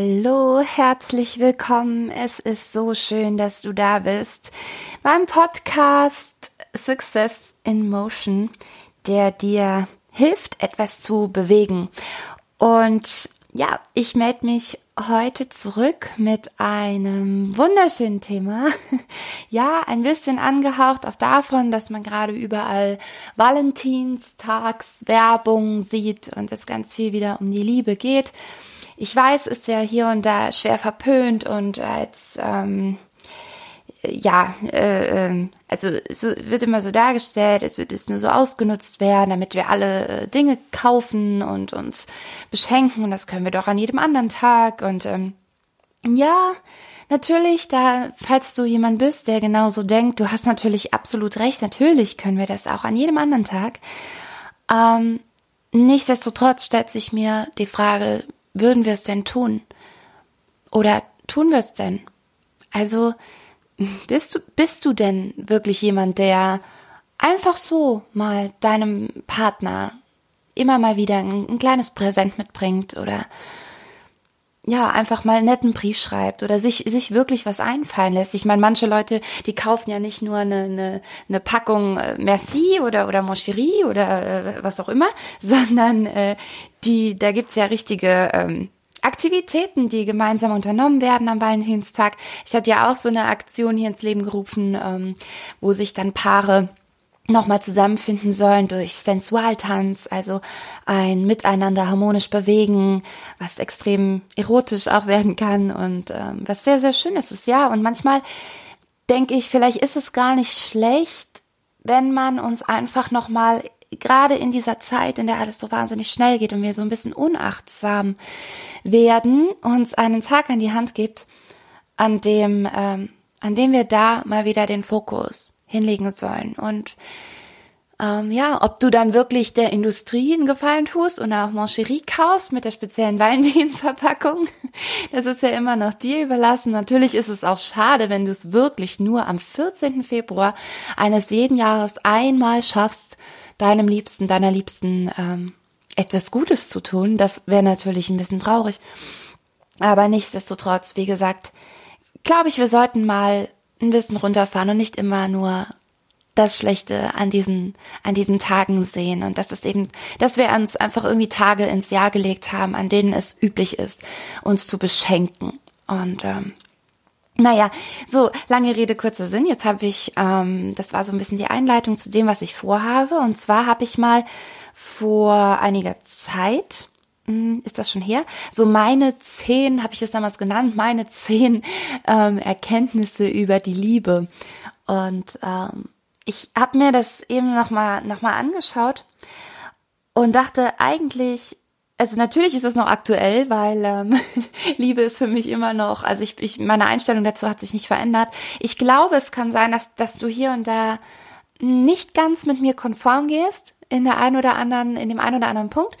Hallo, herzlich willkommen. Es ist so schön, dass du da bist beim Podcast Success in Motion, der dir hilft, etwas zu bewegen. Und ja, ich melde mich heute zurück mit einem wunderschönen Thema. ja, ein bisschen angehaucht auch davon, dass man gerade überall Valentinstagswerbung sieht und es ganz viel wieder um die Liebe geht. Ich weiß, ist ja hier und da schwer verpönt und als ähm, ja, äh, ähm, also so wird immer so dargestellt, als würde es nur so ausgenutzt werden, damit wir alle äh, Dinge kaufen und uns beschenken. Und das können wir doch an jedem anderen Tag. Und ähm, ja, natürlich, da, falls du jemand bist, der genauso denkt, du hast natürlich absolut recht, natürlich können wir das auch an jedem anderen Tag. Ähm, nichtsdestotrotz stellt sich mir die Frage, würden wir es denn tun? Oder tun wir es denn? Also, bist du, bist du denn wirklich jemand, der einfach so mal deinem Partner immer mal wieder ein, ein kleines Präsent mitbringt oder ja, einfach mal einen netten Brief schreibt oder sich, sich wirklich was einfallen lässt. Ich meine, manche Leute, die kaufen ja nicht nur eine, eine, eine Packung äh, Merci oder, oder Moncherie oder äh, was auch immer, sondern äh, die, da gibt's ja richtige ähm, Aktivitäten, die gemeinsam unternommen werden am Valentinstag. Ich hatte ja auch so eine Aktion hier ins Leben gerufen, ähm, wo sich dann Paare nochmal zusammenfinden sollen durch Sensualtanz, also ein Miteinander harmonisch bewegen, was extrem erotisch auch werden kann und ähm, was sehr, sehr schön ist, ist ja. Und manchmal denke ich, vielleicht ist es gar nicht schlecht, wenn man uns einfach nochmal gerade in dieser Zeit, in der alles so wahnsinnig schnell geht und wir so ein bisschen unachtsam werden, uns einen Tag an die Hand gibt, an dem, ähm, an dem wir da mal wieder den Fokus hinlegen sollen. Und ähm, ja, ob du dann wirklich der Industrie einen Gefallen tust und auch Mancherie kaufst mit der speziellen Weindienstverpackung, das ist ja immer noch dir überlassen. Natürlich ist es auch schade, wenn du es wirklich nur am 14. Februar eines jeden Jahres einmal schaffst, deinem Liebsten, deiner Liebsten ähm, etwas Gutes zu tun. Das wäre natürlich ein bisschen traurig. Aber nichtsdestotrotz, wie gesagt, glaube ich, wir sollten mal ein bisschen runterfahren und nicht immer nur das Schlechte an diesen, an diesen Tagen sehen. Und das ist eben, dass wir uns einfach irgendwie Tage ins Jahr gelegt haben, an denen es üblich ist, uns zu beschenken. Und ähm, naja, so lange Rede, kurzer Sinn. Jetzt habe ich, ähm, das war so ein bisschen die Einleitung zu dem, was ich vorhabe. Und zwar habe ich mal vor einiger Zeit, hm, ist das schon her, so meine zehn, habe ich das damals genannt, meine zehn ähm, Erkenntnisse über die Liebe. Und ähm, ich habe mir das eben nochmal noch mal angeschaut und dachte, eigentlich also natürlich ist es noch aktuell, weil ähm, Liebe ist für mich immer noch, also ich, ich, meine Einstellung dazu hat sich nicht verändert. Ich glaube, es kann sein, dass, dass du hier und da nicht ganz mit mir konform gehst in der einen oder anderen, in dem einen oder anderen Punkt.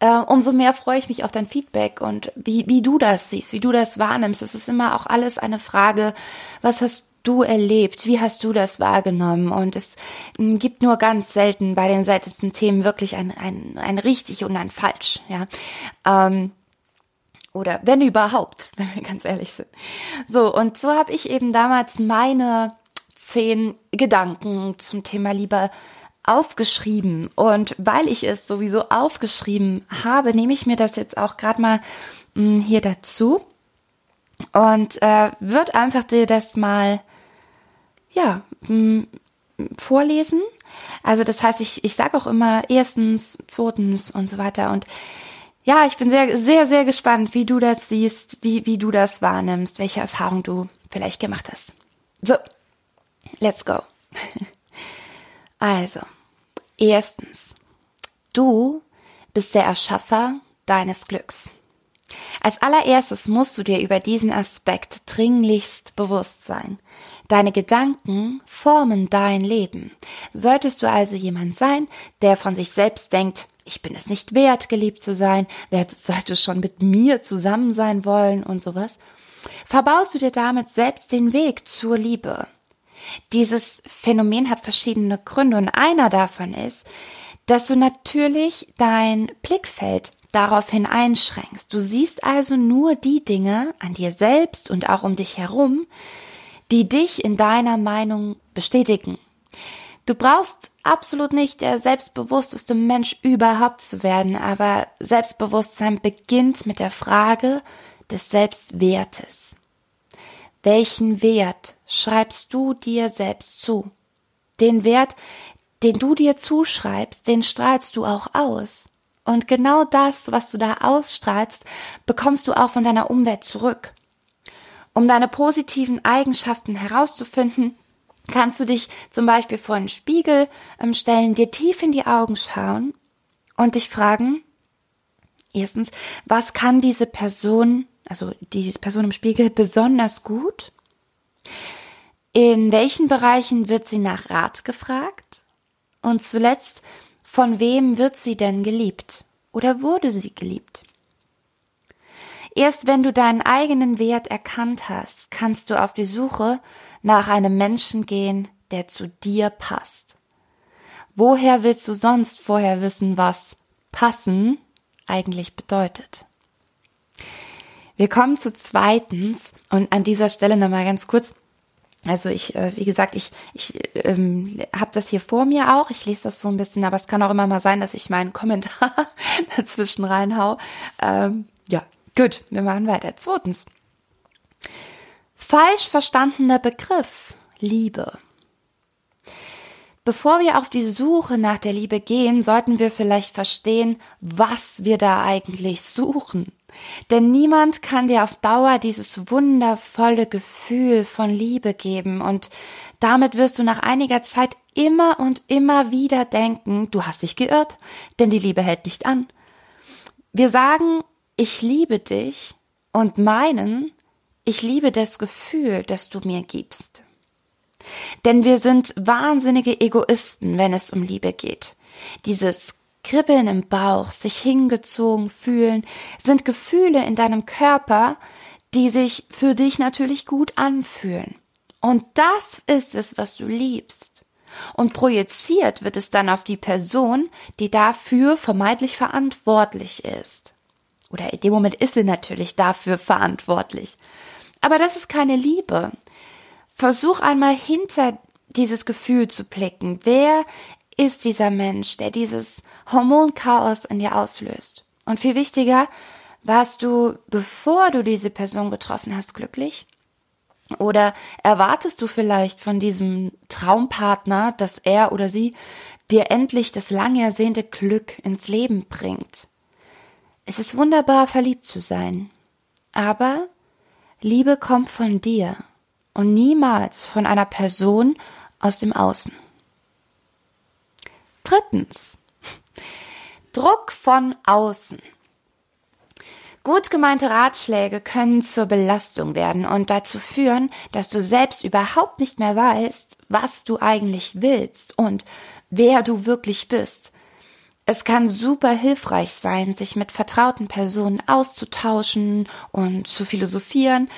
Äh, umso mehr freue ich mich auf dein Feedback und wie, wie du das siehst, wie du das wahrnimmst. Es ist immer auch alles eine Frage, was hast du erlebt? Wie hast du das wahrgenommen? Und es hm, gibt nur ganz selten bei den seltensten Themen wirklich ein, ein, ein richtig und ein falsch, ja. Ähm, oder wenn überhaupt, wenn wir ganz ehrlich sind. So, und so habe ich eben damals meine zehn Gedanken zum Thema Liebe aufgeschrieben. Und weil ich es sowieso aufgeschrieben habe, nehme ich mir das jetzt auch gerade mal mh, hm, hier dazu und äh, wird einfach dir das mal ja, vorlesen. Also das heißt, ich, ich sage auch immer erstens, zweitens und so weiter. Und ja, ich bin sehr, sehr, sehr gespannt, wie du das siehst, wie, wie du das wahrnimmst, welche Erfahrung du vielleicht gemacht hast. So, let's go. Also, erstens, du bist der Erschaffer deines Glücks. Als allererstes musst du dir über diesen Aspekt dringlichst bewusst sein. Deine Gedanken formen dein Leben. Solltest du also jemand sein, der von sich selbst denkt, ich bin es nicht wert, geliebt zu sein, wer sollte schon mit mir zusammen sein wollen und sowas, verbaust du dir damit selbst den Weg zur Liebe. Dieses Phänomen hat verschiedene Gründe und einer davon ist, dass du natürlich dein Blickfeld daraufhin einschränkst. Du siehst also nur die Dinge an dir selbst und auch um dich herum, die dich in deiner Meinung bestätigen. Du brauchst absolut nicht der selbstbewussteste Mensch überhaupt zu werden, aber Selbstbewusstsein beginnt mit der Frage des Selbstwertes. Welchen Wert schreibst du dir selbst zu? Den Wert, den du dir zuschreibst, den strahlst du auch aus. Und genau das, was du da ausstrahlst, bekommst du auch von deiner Umwelt zurück. Um deine positiven Eigenschaften herauszufinden, kannst du dich zum Beispiel vor einen Spiegel ähm, stellen, dir tief in die Augen schauen und dich fragen, erstens, was kann diese Person, also die Person im Spiegel, besonders gut? In welchen Bereichen wird sie nach Rat gefragt? Und zuletzt, von wem wird sie denn geliebt? Oder wurde sie geliebt? Erst wenn du deinen eigenen Wert erkannt hast, kannst du auf die Suche nach einem Menschen gehen, der zu dir passt. Woher willst du sonst vorher wissen, was passen eigentlich bedeutet? Wir kommen zu zweitens und an dieser Stelle nochmal ganz kurz also ich, äh, wie gesagt, ich, ich ähm, habe das hier vor mir auch. Ich lese das so ein bisschen, aber es kann auch immer mal sein, dass ich meinen Kommentar dazwischen reinhau. Ähm, ja, gut, wir machen weiter. Zweitens. Falsch verstandener Begriff Liebe. Bevor wir auf die Suche nach der Liebe gehen, sollten wir vielleicht verstehen, was wir da eigentlich suchen. Denn niemand kann dir auf Dauer dieses wundervolle Gefühl von Liebe geben und damit wirst du nach einiger Zeit immer und immer wieder denken, du hast dich geirrt, denn die Liebe hält nicht an. Wir sagen, ich liebe dich und meinen, ich liebe das Gefühl, das du mir gibst. Denn wir sind wahnsinnige Egoisten, wenn es um Liebe geht. Dieses Kribbeln im Bauch, sich hingezogen fühlen, sind Gefühle in deinem Körper, die sich für dich natürlich gut anfühlen. Und das ist es, was du liebst. Und projiziert wird es dann auf die Person, die dafür vermeintlich verantwortlich ist. Oder in dem Moment ist sie natürlich dafür verantwortlich. Aber das ist keine Liebe. Versuch einmal hinter dieses Gefühl zu blicken. Wer ist dieser Mensch, der dieses Hormonchaos in dir auslöst. Und viel wichtiger, warst du, bevor du diese Person getroffen hast, glücklich? Oder erwartest du vielleicht von diesem Traumpartner, dass er oder sie dir endlich das lang ersehnte Glück ins Leben bringt? Es ist wunderbar, verliebt zu sein. Aber Liebe kommt von dir und niemals von einer Person aus dem Außen. Drittens. Druck von außen. Gut gemeinte Ratschläge können zur Belastung werden und dazu führen, dass du selbst überhaupt nicht mehr weißt, was du eigentlich willst und wer du wirklich bist. Es kann super hilfreich sein, sich mit vertrauten Personen auszutauschen und zu philosophieren,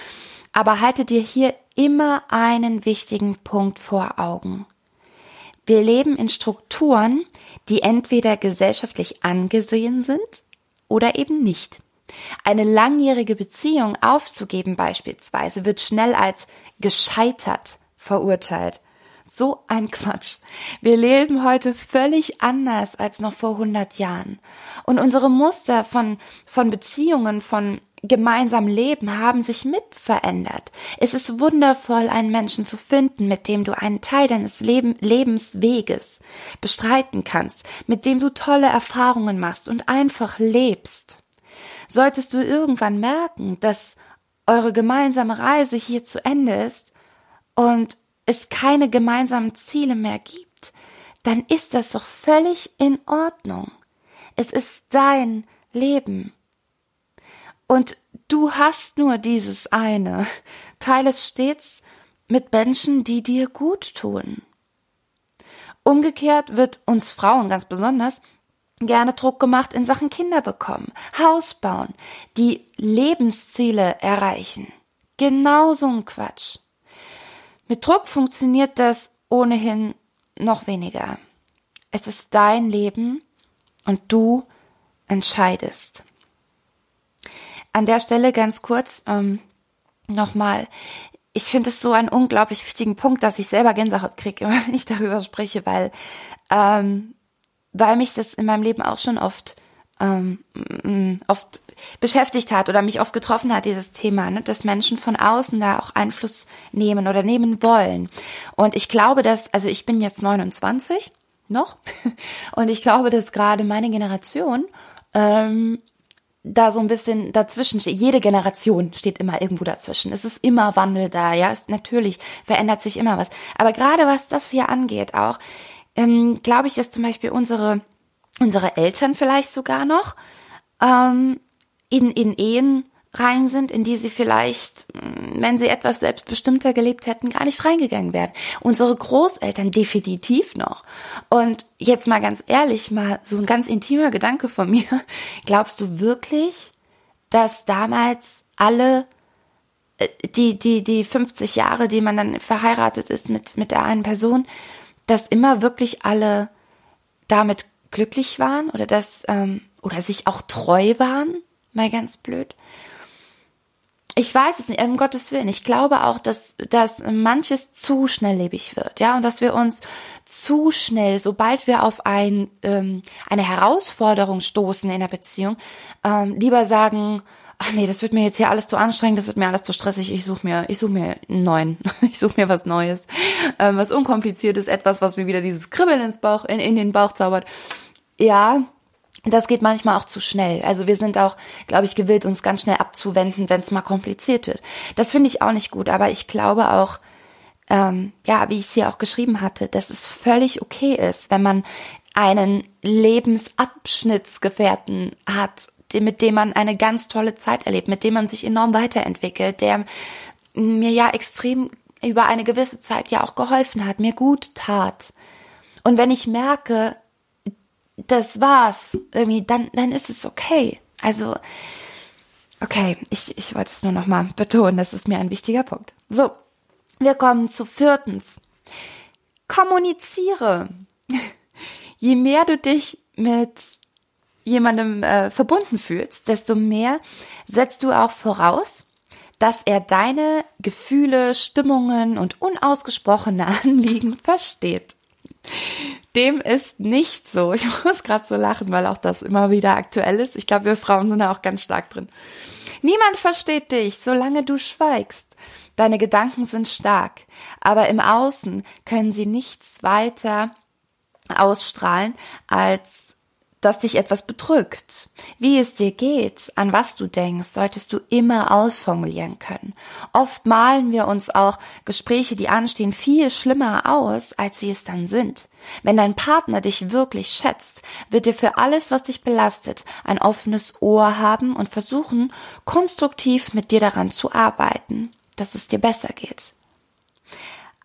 aber halte dir hier immer einen wichtigen Punkt vor Augen. Wir leben in Strukturen, die entweder gesellschaftlich angesehen sind oder eben nicht. Eine langjährige Beziehung aufzugeben beispielsweise wird schnell als gescheitert verurteilt. So ein Quatsch. Wir leben heute völlig anders als noch vor 100 Jahren. Und unsere Muster von, von Beziehungen, von gemeinsam Leben haben sich mit verändert. Es ist wundervoll, einen Menschen zu finden, mit dem du einen Teil deines Leben, Lebensweges bestreiten kannst, mit dem du tolle Erfahrungen machst und einfach lebst. Solltest du irgendwann merken, dass eure gemeinsame Reise hier zu Ende ist und es keine gemeinsamen Ziele mehr gibt, dann ist das doch völlig in Ordnung. Es ist dein Leben und du hast nur dieses eine. Teile es stets mit Menschen, die dir gut tun. Umgekehrt wird uns Frauen ganz besonders gerne Druck gemacht in Sachen Kinder bekommen, Haus bauen, die Lebensziele erreichen. Genau so ein Quatsch. Mit Druck funktioniert das ohnehin noch weniger. Es ist dein Leben und du entscheidest. An der Stelle ganz kurz ähm, nochmal. Ich finde es so einen unglaublich wichtigen Punkt, dass ich selber Gänsehaut kriege, wenn ich darüber spreche, weil, ähm, weil mich das in meinem Leben auch schon oft ähm, oft beschäftigt hat oder mich oft getroffen hat, dieses Thema, ne, dass Menschen von außen da auch Einfluss nehmen oder nehmen wollen. Und ich glaube, dass, also ich bin jetzt 29 noch und ich glaube, dass gerade meine Generation ähm, da so ein bisschen dazwischen steht. Jede Generation steht immer irgendwo dazwischen. Es ist immer Wandel da, ja, es natürlich verändert sich immer was. Aber gerade was das hier angeht, auch ähm, glaube ich, dass zum Beispiel unsere unsere Eltern vielleicht sogar noch ähm, in, in Ehen rein sind, in die sie vielleicht, mm, wenn sie etwas selbstbestimmter gelebt hätten, gar nicht reingegangen wären. Unsere Großeltern definitiv noch. Und jetzt mal ganz ehrlich, mal so ein ganz intimer Gedanke von mir. Glaubst du wirklich, dass damals alle äh, die, die, die 50 Jahre, die man dann verheiratet ist mit, mit der einen Person, dass immer wirklich alle damit glücklich waren oder das ähm, oder sich auch treu waren, mal ganz blöd. Ich weiß es nicht, um Gottes Willen. Ich glaube auch, dass, dass manches zu schnelllebig wird, ja, und dass wir uns zu schnell, sobald wir auf ein, ähm, eine Herausforderung stoßen in der Beziehung, ähm, lieber sagen, ach nee, das wird mir jetzt hier alles zu anstrengend, das wird mir alles zu stressig, ich suche mir, ich suche mir einen neuen, ich suche mir was Neues, ähm, was unkompliziertes, etwas, was mir wieder dieses Kribbeln ins Bauch, in, in den Bauch zaubert. Ja, das geht manchmal auch zu schnell. Also wir sind auch, glaube ich, gewillt, uns ganz schnell abzuwenden, wenn es mal kompliziert wird. Das finde ich auch nicht gut, aber ich glaube auch, ähm, ja, wie ich es hier auch geschrieben hatte, dass es völlig okay ist, wenn man einen Lebensabschnittsgefährten hat, mit dem man eine ganz tolle Zeit erlebt, mit dem man sich enorm weiterentwickelt, der mir ja extrem über eine gewisse Zeit ja auch geholfen hat, mir gut tat. Und wenn ich merke, das war's, irgendwie, dann, dann ist es okay. Also, okay, ich, ich wollte es nur nochmal betonen, das ist mir ein wichtiger Punkt. So, wir kommen zu viertens. Kommuniziere. Je mehr du dich mit jemandem äh, verbunden fühlst, desto mehr setzt du auch voraus, dass er deine Gefühle, Stimmungen und unausgesprochene Anliegen versteht. Dem ist nicht so. Ich muss gerade so lachen, weil auch das immer wieder aktuell ist. Ich glaube, wir Frauen sind da auch ganz stark drin. Niemand versteht dich, solange du schweigst. Deine Gedanken sind stark, aber im Außen können sie nichts weiter ausstrahlen als dass dich etwas bedrückt. Wie es dir geht, an was du denkst, solltest du immer ausformulieren können. Oft malen wir uns auch Gespräche, die anstehen, viel schlimmer aus, als sie es dann sind. Wenn dein Partner dich wirklich schätzt, wird er für alles, was dich belastet, ein offenes Ohr haben und versuchen, konstruktiv mit dir daran zu arbeiten, dass es dir besser geht.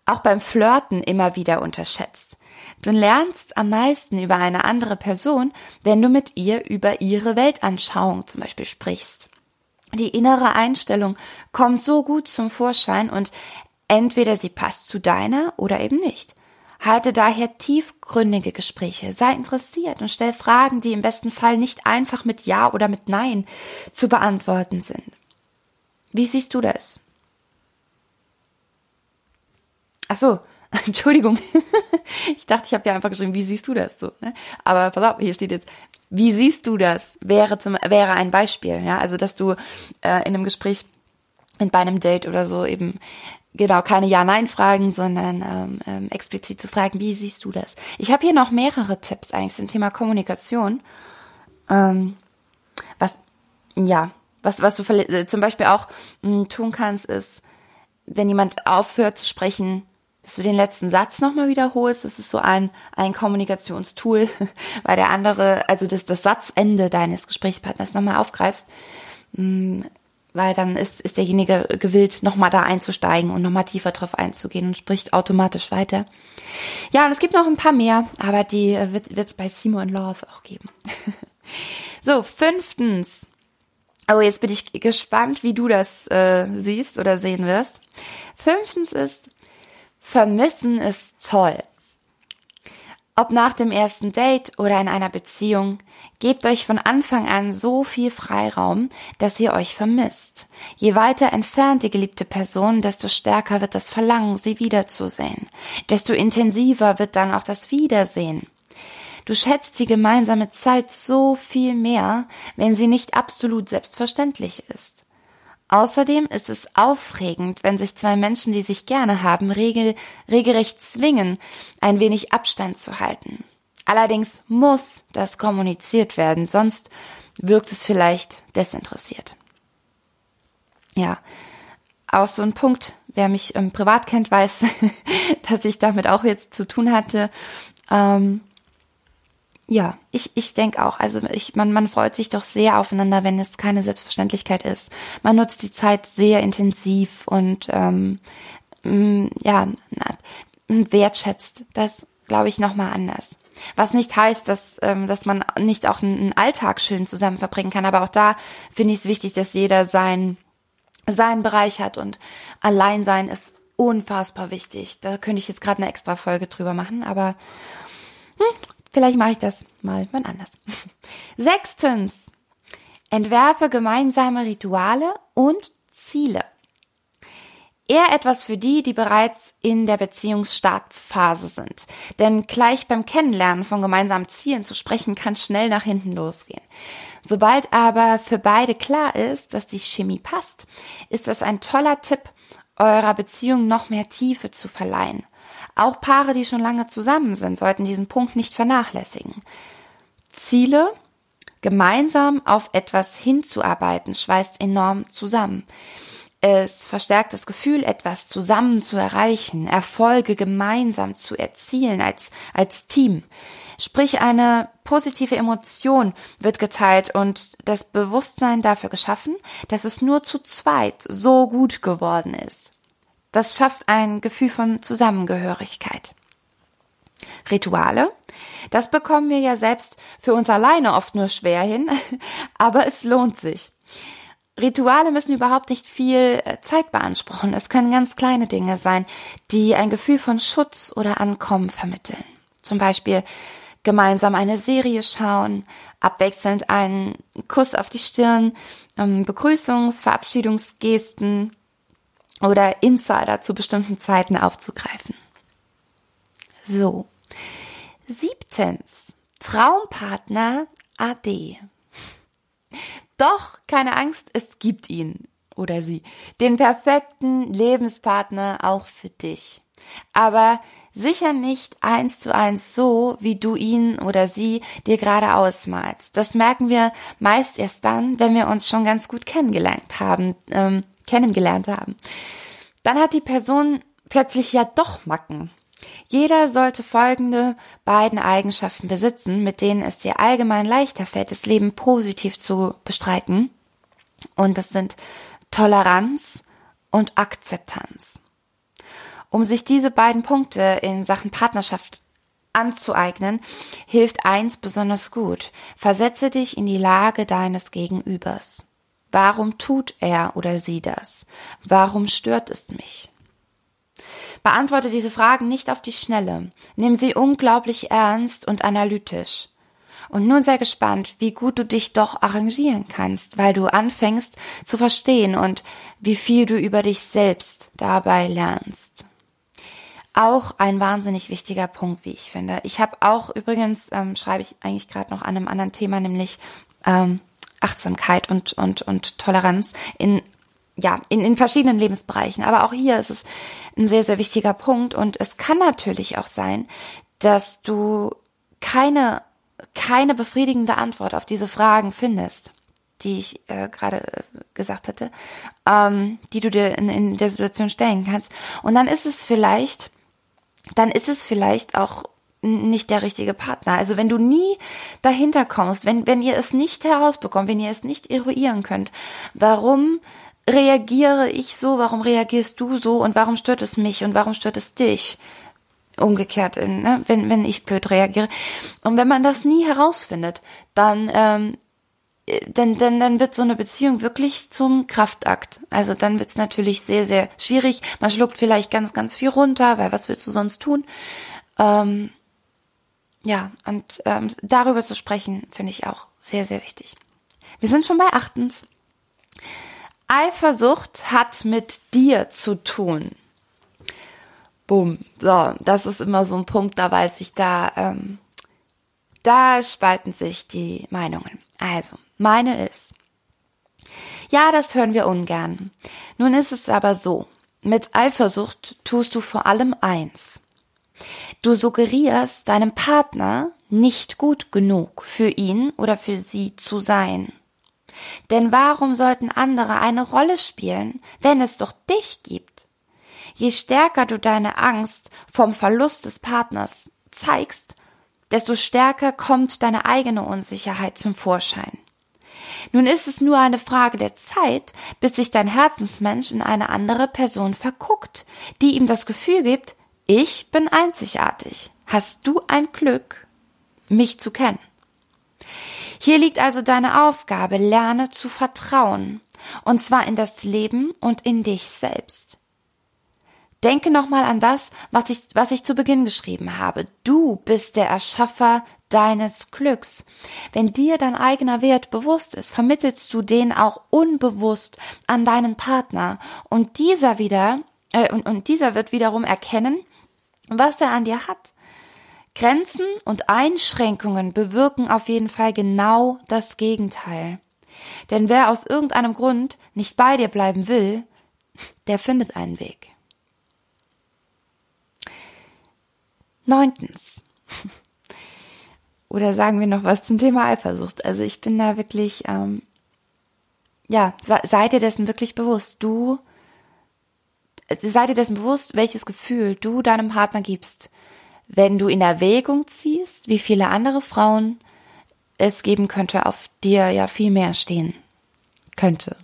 Auch beim Flirten immer wieder unterschätzt. Du lernst am meisten über eine andere Person, wenn du mit ihr über ihre Weltanschauung zum Beispiel sprichst. Die innere Einstellung kommt so gut zum Vorschein und entweder sie passt zu deiner oder eben nicht. Halte daher tiefgründige Gespräche, sei interessiert und stell Fragen, die im besten Fall nicht einfach mit Ja oder mit Nein zu beantworten sind. Wie siehst du das? Ach so, Entschuldigung. ich dachte, ich habe ja einfach geschrieben, wie siehst du das so? Ne? Aber pass auf, hier steht jetzt, wie siehst du das? Wäre zum wäre ein Beispiel, ja, also dass du äh, in einem Gespräch in bei einem Date oder so eben genau keine Ja-Nein-Fragen, sondern ähm, ähm, explizit zu fragen, wie siehst du das? Ich habe hier noch mehrere Tipps eigentlich zum Thema Kommunikation. Ähm, was ja, was was du äh, zum Beispiel auch mh, tun kannst, ist, wenn jemand aufhört zu sprechen, dass du den letzten Satz nochmal wiederholst. Das ist so ein, ein Kommunikationstool, weil der andere, also das, das Satzende deines Gesprächspartners nochmal aufgreifst, mm, weil dann ist, ist derjenige gewillt, nochmal da einzusteigen und nochmal tiefer drauf einzugehen und spricht automatisch weiter. Ja, und es gibt noch ein paar mehr, aber die äh, wird es bei Simo in Love auch geben. so, fünftens. Oh, jetzt bin ich gespannt, wie du das äh, siehst oder sehen wirst. Fünftens ist, Vermissen ist toll. Ob nach dem ersten Date oder in einer Beziehung, gebt euch von Anfang an so viel Freiraum, dass ihr euch vermisst. Je weiter entfernt die geliebte Person, desto stärker wird das Verlangen, sie wiederzusehen. Desto intensiver wird dann auch das Wiedersehen. Du schätzt die gemeinsame Zeit so viel mehr, wenn sie nicht absolut selbstverständlich ist. Außerdem ist es aufregend, wenn sich zwei Menschen, die sich gerne haben, regel, regelrecht zwingen, ein wenig Abstand zu halten. Allerdings muss das kommuniziert werden, sonst wirkt es vielleicht desinteressiert. Ja, auch so ein Punkt, wer mich ähm, privat kennt, weiß, dass ich damit auch jetzt zu tun hatte. Ähm, ja, ich, ich denke auch. Also ich, man, man freut sich doch sehr aufeinander, wenn es keine Selbstverständlichkeit ist. Man nutzt die Zeit sehr intensiv und ähm, mm, ja, wertschätzt. Das glaube ich nochmal anders. Was nicht heißt, dass, ähm, dass man nicht auch einen Alltag schön zusammen verbringen kann, aber auch da finde ich es wichtig, dass jeder sein, seinen Bereich hat und Alleinsein ist unfassbar wichtig. Da könnte ich jetzt gerade eine extra Folge drüber machen, aber hm, Vielleicht mache ich das mal wann anders. Sechstens. Entwerfe gemeinsame Rituale und Ziele. Eher etwas für die, die bereits in der Beziehungsstartphase sind. Denn gleich beim Kennenlernen von gemeinsamen Zielen zu sprechen, kann schnell nach hinten losgehen. Sobald aber für beide klar ist, dass die Chemie passt, ist das ein toller Tipp, eurer Beziehung noch mehr Tiefe zu verleihen. Auch Paare, die schon lange zusammen sind, sollten diesen Punkt nicht vernachlässigen. Ziele, gemeinsam auf etwas hinzuarbeiten, schweißt enorm zusammen. Es verstärkt das Gefühl, etwas zusammen zu erreichen, Erfolge gemeinsam zu erzielen als, als Team. Sprich, eine positive Emotion wird geteilt und das Bewusstsein dafür geschaffen, dass es nur zu zweit so gut geworden ist. Das schafft ein Gefühl von Zusammengehörigkeit. Rituale, das bekommen wir ja selbst für uns alleine oft nur schwer hin, aber es lohnt sich. Rituale müssen überhaupt nicht viel äh, Zeit beanspruchen. Es können ganz kleine Dinge sein, die ein Gefühl von Schutz oder Ankommen vermitteln. Zum Beispiel gemeinsam eine Serie schauen, abwechselnd einen Kuss auf die Stirn, ähm, Begrüßungs-, Verabschiedungsgesten, oder Insider zu bestimmten Zeiten aufzugreifen. So. Siebtens. Traumpartner AD. Doch keine Angst, es gibt ihn oder sie. Den perfekten Lebenspartner auch für dich. Aber sicher nicht eins zu eins so, wie du ihn oder sie dir gerade ausmalst. Das merken wir meist erst dann, wenn wir uns schon ganz gut kennengelernt haben, ähm, kennengelernt haben. Dann hat die Person plötzlich ja doch Macken. Jeder sollte folgende beiden Eigenschaften besitzen, mit denen es dir allgemein leichter fällt, das Leben positiv zu bestreiten. Und das sind Toleranz und Akzeptanz. Um sich diese beiden Punkte in Sachen Partnerschaft anzueignen, hilft eins besonders gut. Versetze dich in die Lage deines Gegenübers. Warum tut er oder sie das? Warum stört es mich? Beantworte diese Fragen nicht auf die Schnelle. Nimm sie unglaublich ernst und analytisch. Und nun sei gespannt, wie gut du dich doch arrangieren kannst, weil du anfängst zu verstehen und wie viel du über dich selbst dabei lernst. Auch ein wahnsinnig wichtiger Punkt, wie ich finde. Ich habe auch übrigens, ähm, schreibe ich eigentlich gerade noch an einem anderen Thema, nämlich ähm, Achtsamkeit und, und, und Toleranz in ja, in, in verschiedenen Lebensbereichen. Aber auch hier ist es ein sehr, sehr wichtiger Punkt. Und es kann natürlich auch sein, dass du keine, keine befriedigende Antwort auf diese Fragen findest, die ich äh, gerade äh, gesagt hatte, ähm, die du dir in, in der Situation stellen kannst. Und dann ist es vielleicht, dann ist es vielleicht auch nicht der richtige Partner. Also wenn du nie dahinter kommst, wenn, wenn ihr es nicht herausbekommt, wenn ihr es nicht eruieren könnt, warum reagiere ich so, warum reagierst du so und warum stört es mich und warum stört es dich? Umgekehrt, ne? wenn, wenn ich blöd reagiere. Und wenn man das nie herausfindet, dann, ähm, dann, dann, dann wird so eine Beziehung wirklich zum Kraftakt. Also dann wird es natürlich sehr, sehr schwierig. Man schluckt vielleicht ganz, ganz viel runter, weil was willst du sonst tun? Ähm, ja, und ähm, darüber zu sprechen, finde ich auch sehr, sehr wichtig. Wir sind schon bei achtens. Eifersucht hat mit dir zu tun. Bumm. So, das ist immer so ein Punkt, da weiß ich, da, ähm, da spalten sich die Meinungen. Also, meine ist, ja, das hören wir ungern. Nun ist es aber so, mit Eifersucht tust du vor allem eins. Du suggerierst deinem Partner, nicht gut genug für ihn oder für sie zu sein. Denn warum sollten andere eine Rolle spielen, wenn es doch dich gibt? Je stärker du deine Angst vom Verlust des Partners zeigst, desto stärker kommt deine eigene Unsicherheit zum Vorschein. Nun ist es nur eine Frage der Zeit, bis sich dein Herzensmensch in eine andere Person verguckt, die ihm das Gefühl gibt, ich bin einzigartig. Hast du ein Glück, mich zu kennen? Hier liegt also deine Aufgabe, lerne zu vertrauen, und zwar in das Leben und in dich selbst. Denke nochmal an das, was ich, was ich zu Beginn geschrieben habe. Du bist der Erschaffer deines Glücks. Wenn dir dein eigener Wert bewusst ist, vermittelst du den auch unbewusst an deinen Partner und dieser wieder äh, und, und dieser wird wiederum erkennen, was er an dir hat. Grenzen und Einschränkungen bewirken auf jeden Fall genau das Gegenteil. Denn wer aus irgendeinem Grund nicht bei dir bleiben will, der findet einen Weg. Neuntens. Oder sagen wir noch was zum Thema Eifersucht. Also ich bin da wirklich, ähm, ja, sei dir dessen wirklich bewusst. Du, sei dir dessen bewusst, welches Gefühl du deinem Partner gibst, wenn du in Erwägung ziehst, wie viele andere Frauen es geben könnte, auf dir ja viel mehr stehen könnte.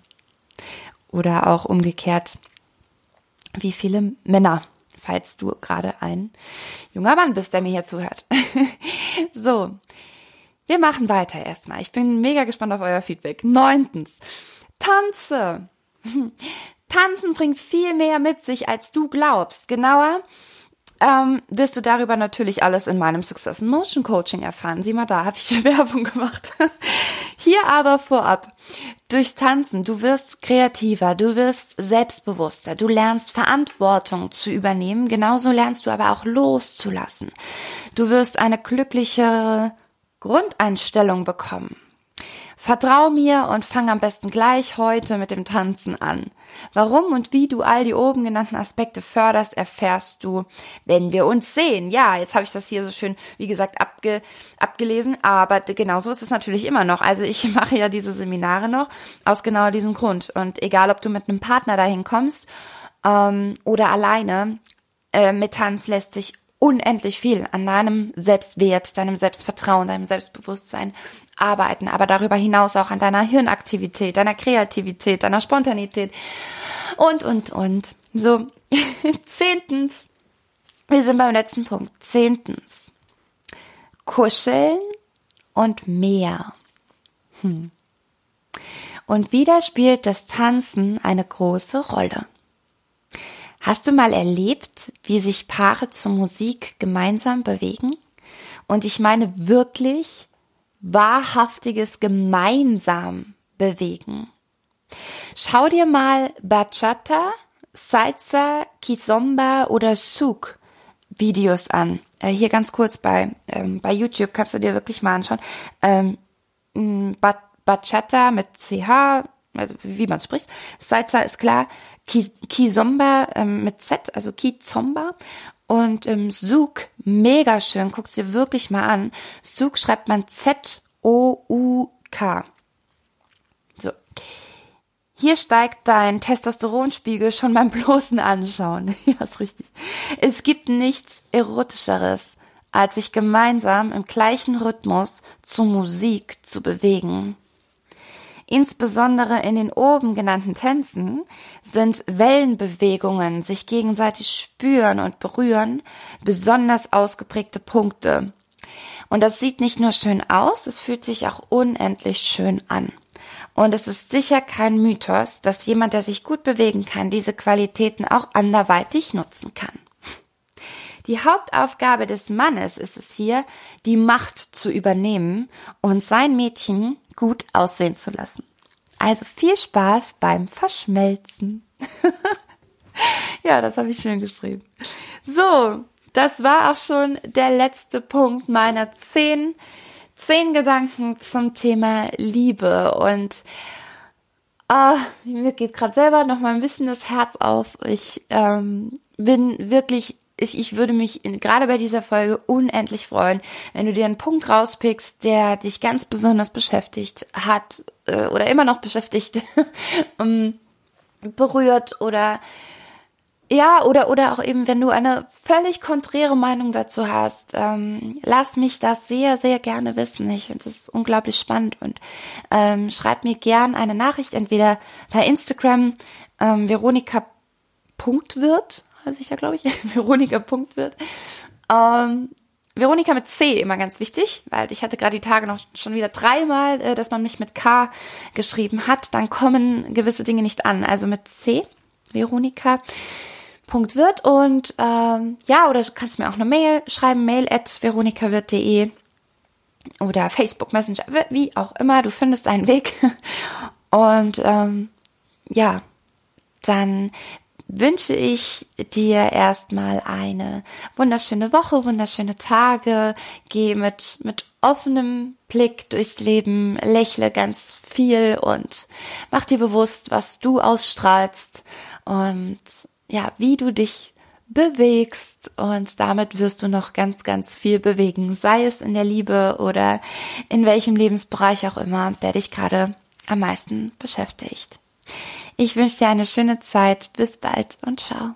Oder auch umgekehrt, wie viele Männer falls du gerade ein junger Mann bist, der mir hier zuhört. so, wir machen weiter erstmal. Ich bin mega gespannt auf euer Feedback. Neuntens, tanze. Tanzen bringt viel mehr mit sich, als du glaubst. Genauer, ähm, wirst du darüber natürlich alles in meinem Success in Motion Coaching erfahren. Sieh mal, da habe ich Werbung gemacht. Hier aber vorab. Durchs Tanzen, du wirst kreativer, du wirst selbstbewusster, du lernst Verantwortung zu übernehmen, genauso lernst du aber auch loszulassen. Du wirst eine glücklichere Grundeinstellung bekommen. Vertrau mir und fang am besten gleich heute mit dem Tanzen an. Warum und wie du all die oben genannten Aspekte förderst, erfährst du, wenn wir uns sehen. Ja, jetzt habe ich das hier so schön, wie gesagt, abge, abgelesen, aber genauso ist es natürlich immer noch. Also ich mache ja diese Seminare noch aus genau diesem Grund. Und egal, ob du mit einem Partner dahin kommst ähm, oder alleine, äh, mit Tanz lässt sich unendlich viel an deinem Selbstwert, deinem Selbstvertrauen, deinem Selbstbewusstsein arbeiten, aber darüber hinaus auch an deiner Hirnaktivität, deiner Kreativität, deiner Spontanität und, und, und. So, zehntens, wir sind beim letzten Punkt. Zehntens, kuscheln und mehr. Hm. Und wieder spielt das Tanzen eine große Rolle. Hast du mal erlebt, wie sich Paare zur Musik gemeinsam bewegen? Und ich meine wirklich wahrhaftiges gemeinsam bewegen. Schau dir mal Bachata, Salsa, Kizomba oder Souk Videos an. Äh, hier ganz kurz bei, ähm, bei YouTube kannst du dir wirklich mal anschauen. Ähm, Bachata mit CH, also wie man spricht. Salsa ist klar. Kizomba ähm, mit Z, also Kizomba. Und ähm, Zouk, mega schön, guck's dir wirklich mal an. Zouk schreibt man Z-O-U-K. So. Hier steigt dein Testosteronspiegel schon beim bloßen Anschauen. ja, ist richtig. Es gibt nichts Erotischeres, als sich gemeinsam im gleichen Rhythmus zu Musik zu bewegen. Insbesondere in den oben genannten Tänzen sind Wellenbewegungen, sich gegenseitig spüren und berühren, besonders ausgeprägte Punkte. Und das sieht nicht nur schön aus, es fühlt sich auch unendlich schön an. Und es ist sicher kein Mythos, dass jemand, der sich gut bewegen kann, diese Qualitäten auch anderweitig nutzen kann. Die Hauptaufgabe des Mannes ist es hier, die Macht zu übernehmen und sein Mädchen gut aussehen zu lassen. Also viel Spaß beim Verschmelzen. ja, das habe ich schön geschrieben. So, das war auch schon der letzte Punkt meiner zehn, zehn Gedanken zum Thema Liebe. Und ah, mir geht gerade selber noch mal ein bisschen das Herz auf. Ich ähm, bin wirklich ich, ich würde mich in, gerade bei dieser Folge unendlich freuen, wenn du dir einen Punkt rauspickst, der dich ganz besonders beschäftigt hat äh, oder immer noch beschäftigt, um, berührt oder ja, oder, oder auch eben, wenn du eine völlig konträre Meinung dazu hast, ähm, lass mich das sehr, sehr gerne wissen. Ich finde das unglaublich spannend und ähm, schreib mir gern eine Nachricht, entweder bei Instagram ähm, Veronika.wirt, heiße ich da, glaube ich, Veronika Punktwirt. Ähm, Veronika mit C immer ganz wichtig, weil ich hatte gerade die Tage noch schon wieder dreimal, äh, dass man mich mit K geschrieben hat. Dann kommen gewisse Dinge nicht an. Also mit C, Veronika. Punkt wird und ähm, ja, oder du kannst mir auch eine Mail schreiben, mail at veronikawirt.de oder Facebook Messenger, wie auch immer, du findest einen Weg. Und ähm, ja, dann wünsche ich dir erstmal eine wunderschöne Woche, wunderschöne Tage. Geh mit, mit offenem Blick durchs Leben, lächle ganz viel und mach dir bewusst, was du ausstrahlst und ja, wie du dich bewegst und damit wirst du noch ganz, ganz viel bewegen, sei es in der Liebe oder in welchem Lebensbereich auch immer, der dich gerade am meisten beschäftigt. Ich wünsche dir eine schöne Zeit. Bis bald und ciao.